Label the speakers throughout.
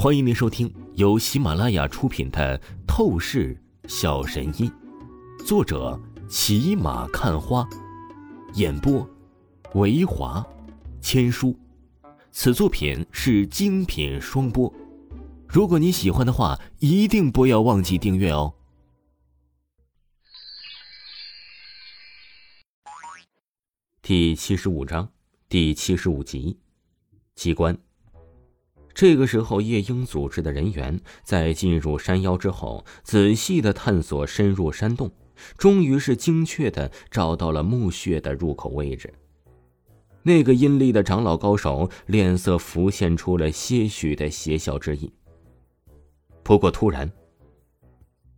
Speaker 1: 欢迎您收听由喜马拉雅出品的《透视小神医》，作者骑马看花，演播维华千书。此作品是精品双播。如果你喜欢的话，一定不要忘记订阅哦。第七十五章，第七十五集，机关。这个时候，夜莺组织的人员在进入山腰之后，仔细的探索，深入山洞，终于是精确的找到了墓穴的入口位置。那个阴历的长老高手脸色浮现出了些许的邪笑之意。不过突然，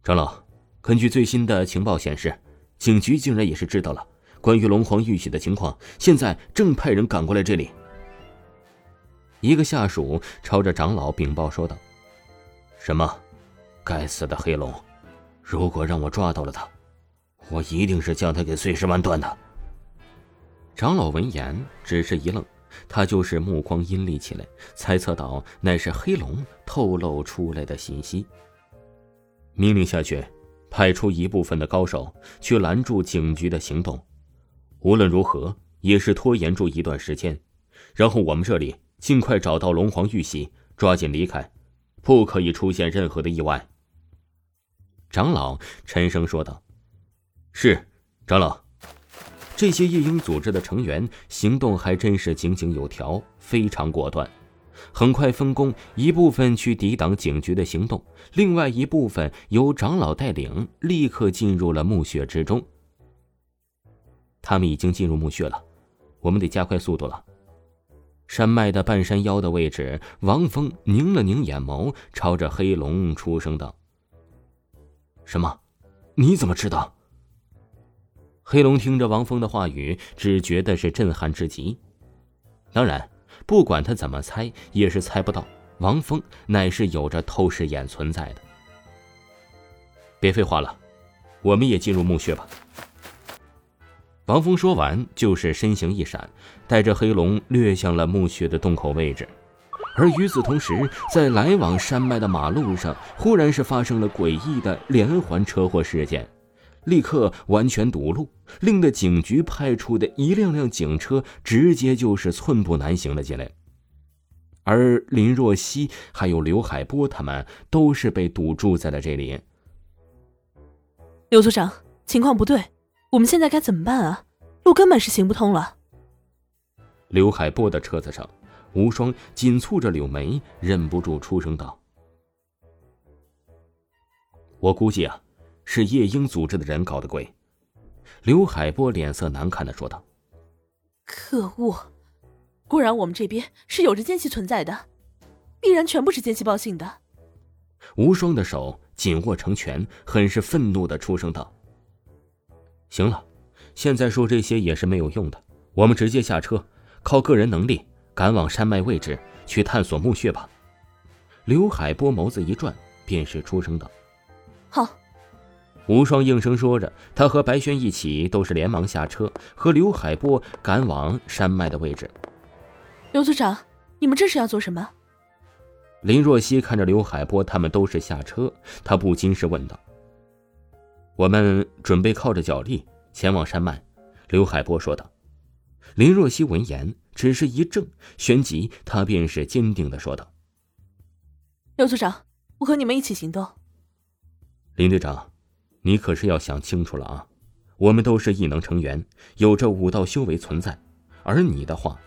Speaker 1: 长老，根据最新的情报显示，警局竟然也是知道了关于龙皇玉玺的情况，现在正派人赶过来这里。一个下属朝着长老禀报说道：“什么？该死的黑龙！如果让我抓到了他，我一定是将他给碎尸万段的。”长老闻言只是一愣，他就是目光阴厉起来，猜测到乃是黑龙透露出来的信息。命令下去，派出一部分的高手去拦住警局的行动，无论如何也是拖延住一段时间，然后我们这里。尽快找到龙皇玉玺，抓紧离开，不可以出现任何的意外。长老沉声说道：“是，长老。”这些夜莺组织的成员行动还真是井井有条，非常果断。很快分工，一部分去抵挡警局的行动，另外一部分由长老带领，立刻进入了墓穴之中。他们已经进入墓穴了，我们得加快速度了。山脉的半山腰的位置，王峰拧了拧眼眸，朝着黑龙出声道：“什么？你怎么知道？”黑龙听着王峰的话语，只觉得是震撼之极。当然，不管他怎么猜，也是猜不到王峰乃是有着透视眼存在的。别废话了，我们也进入墓穴吧。王峰说完，就是身形一闪，带着黑龙掠向了墓穴的洞口位置。而与此同时，在来往山脉的马路上，忽然是发生了诡异的连环车祸事件，立刻完全堵路，令得警局派出的一辆辆警车直接就是寸步难行了进来。而林若曦还有刘海波他们都是被堵住在了这里。
Speaker 2: 刘组长，情况不对。我们现在该怎么办啊？路根本是行不通了。
Speaker 1: 刘海波的车子上，无双紧蹙着柳眉，忍不住出声道：“我估计啊，是夜莺组织的人搞的鬼。”刘海波脸色难看的说道：“
Speaker 2: 可恶，果然我们这边是有着奸细存在的，必然全部是奸细报信的。”
Speaker 1: 无双的手紧握成拳，很是愤怒的出声道。行了，现在说这些也是没有用的。我们直接下车，靠个人能力赶往山脉位置去探索墓穴吧。刘海波眸子一转，便是出声道：“
Speaker 2: 好。”
Speaker 1: 无双应声说着，他和白轩一起都是连忙下车，和刘海波赶往山脉的位置。
Speaker 2: 刘组长，你们这是要做什么？
Speaker 1: 林若曦看着刘海波他们都是下车，她不禁是问道。我们准备靠着脚力前往山脉，刘海波说道。林若曦闻言只是一怔，旋即他便是坚定的说道：“
Speaker 2: 刘组长，我和你们一起行动。”
Speaker 1: 林队长，你可是要想清楚了啊！我们都是异能成员，有着武道修为存在，而你的话，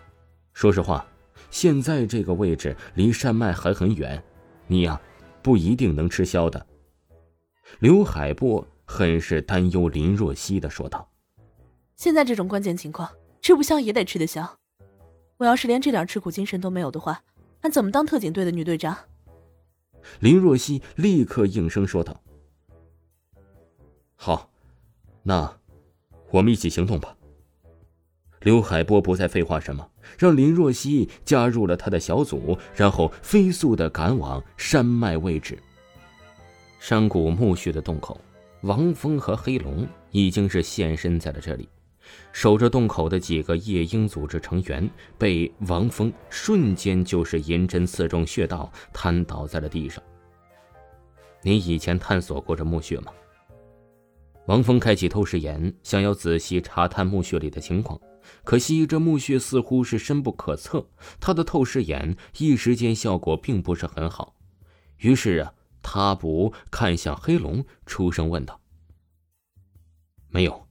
Speaker 1: 说实话，现在这个位置离山脉还很远，你呀，不一定能吃消的。刘海波。很是担忧，林若曦的说道：“
Speaker 2: 现在这种关键情况，吃不消也得吃得消。我要是连这点吃苦精神都没有的话，还怎么当特警队的女队长？”
Speaker 1: 林若曦立刻应声说道：“好，那我们一起行动吧。”刘海波不再废话什么，让林若曦加入了他的小组，然后飞速的赶往山脉位置。山谷墓穴的洞口。王峰和黑龙已经是现身在了这里，守着洞口的几个夜鹰组织成员被王峰瞬间就是银针刺中穴道，瘫倒在了地上。你以前探索过这墓穴吗？王峰开启透视眼，想要仔细查探墓穴里的情况，可惜这墓穴似乎是深不可测，他的透视眼一时间效果并不是很好。于是啊，他不看向黑龙，出声问道：“没有，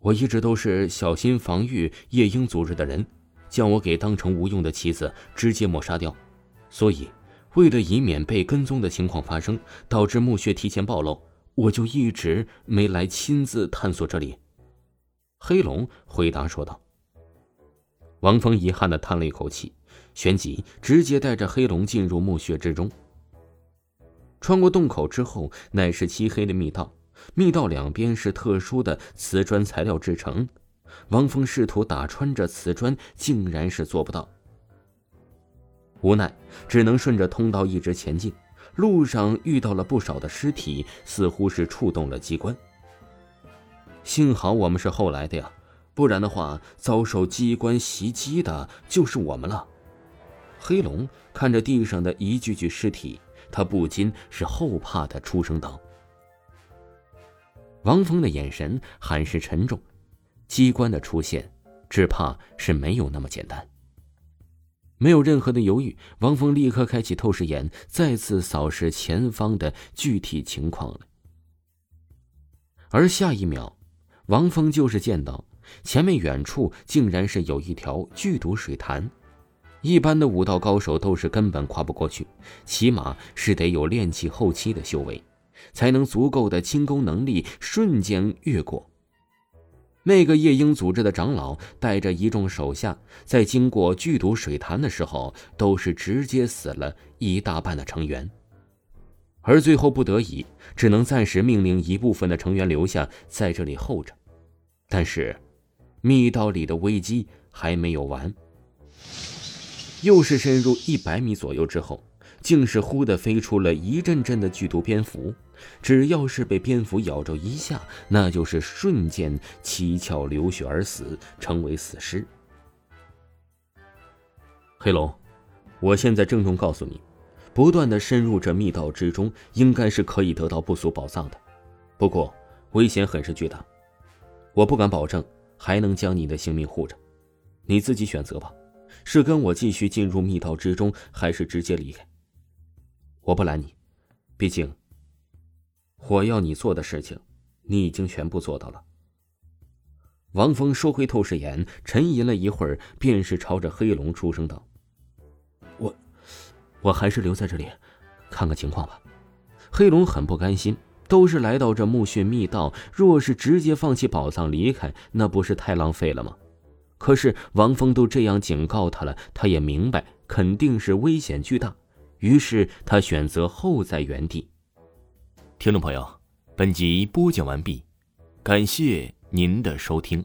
Speaker 1: 我一直都是小心防御夜鹰组织的人，将我给当成无用的棋子，直接抹杀掉。所以，为了以免被跟踪的情况发生，导致墓穴提前暴露。”我就一直没来亲自探索这里。”黑龙回答说道。王峰遗憾的叹了一口气，旋即直接带着黑龙进入墓穴之中。穿过洞口之后，乃是漆黑的密道，密道两边是特殊的瓷砖材料制成。王峰试图打穿这瓷砖，竟然是做不到，无奈只能顺着通道一直前进。路上遇到了不少的尸体，似乎是触动了机关。幸好我们是后来的呀，不然的话，遭受机关袭击的就是我们了。黑龙看着地上的一具具尸体，他不禁是后怕的出声道：“王峰的眼神很是沉重，机关的出现，只怕是没有那么简单。”没有任何的犹豫，王峰立刻开启透视眼，再次扫视前方的具体情况了。而下一秒，王峰就是见到前面远处竟然是有一条剧毒水潭，一般的武道高手都是根本跨不过去，起码是得有练气后期的修为，才能足够的轻功能力瞬间越过。那个夜鹰组织的长老带着一众手下，在经过剧毒水潭的时候，都是直接死了一大半的成员。而最后不得已，只能暂时命令一部分的成员留下在这里候着。但是，密道里的危机还没有完。又是深入一百米左右之后，竟是忽的飞出了一阵阵的剧毒蝙蝠。只要是被蝙蝠咬着一下，那就是瞬间七窍流血而死，成为死尸。黑龙，我现在郑重告诉你，不断的深入这密道之中，应该是可以得到不俗宝藏的，不过危险很是巨大，我不敢保证还能将你的性命护着，你自己选择吧，是跟我继续进入密道之中，还是直接离开？我不拦你，毕竟。我要你做的事情，你已经全部做到了。王峰收回透视眼，沉吟了一会儿，便是朝着黑龙出声道：“我，我还是留在这里，看看情况吧。”黑龙很不甘心，都是来到这墓穴密道，若是直接放弃宝藏离开，那不是太浪费了吗？可是王峰都这样警告他了，他也明白肯定是危险巨大，于是他选择候在原地。听众朋友，本集播讲完毕，感谢您的收听。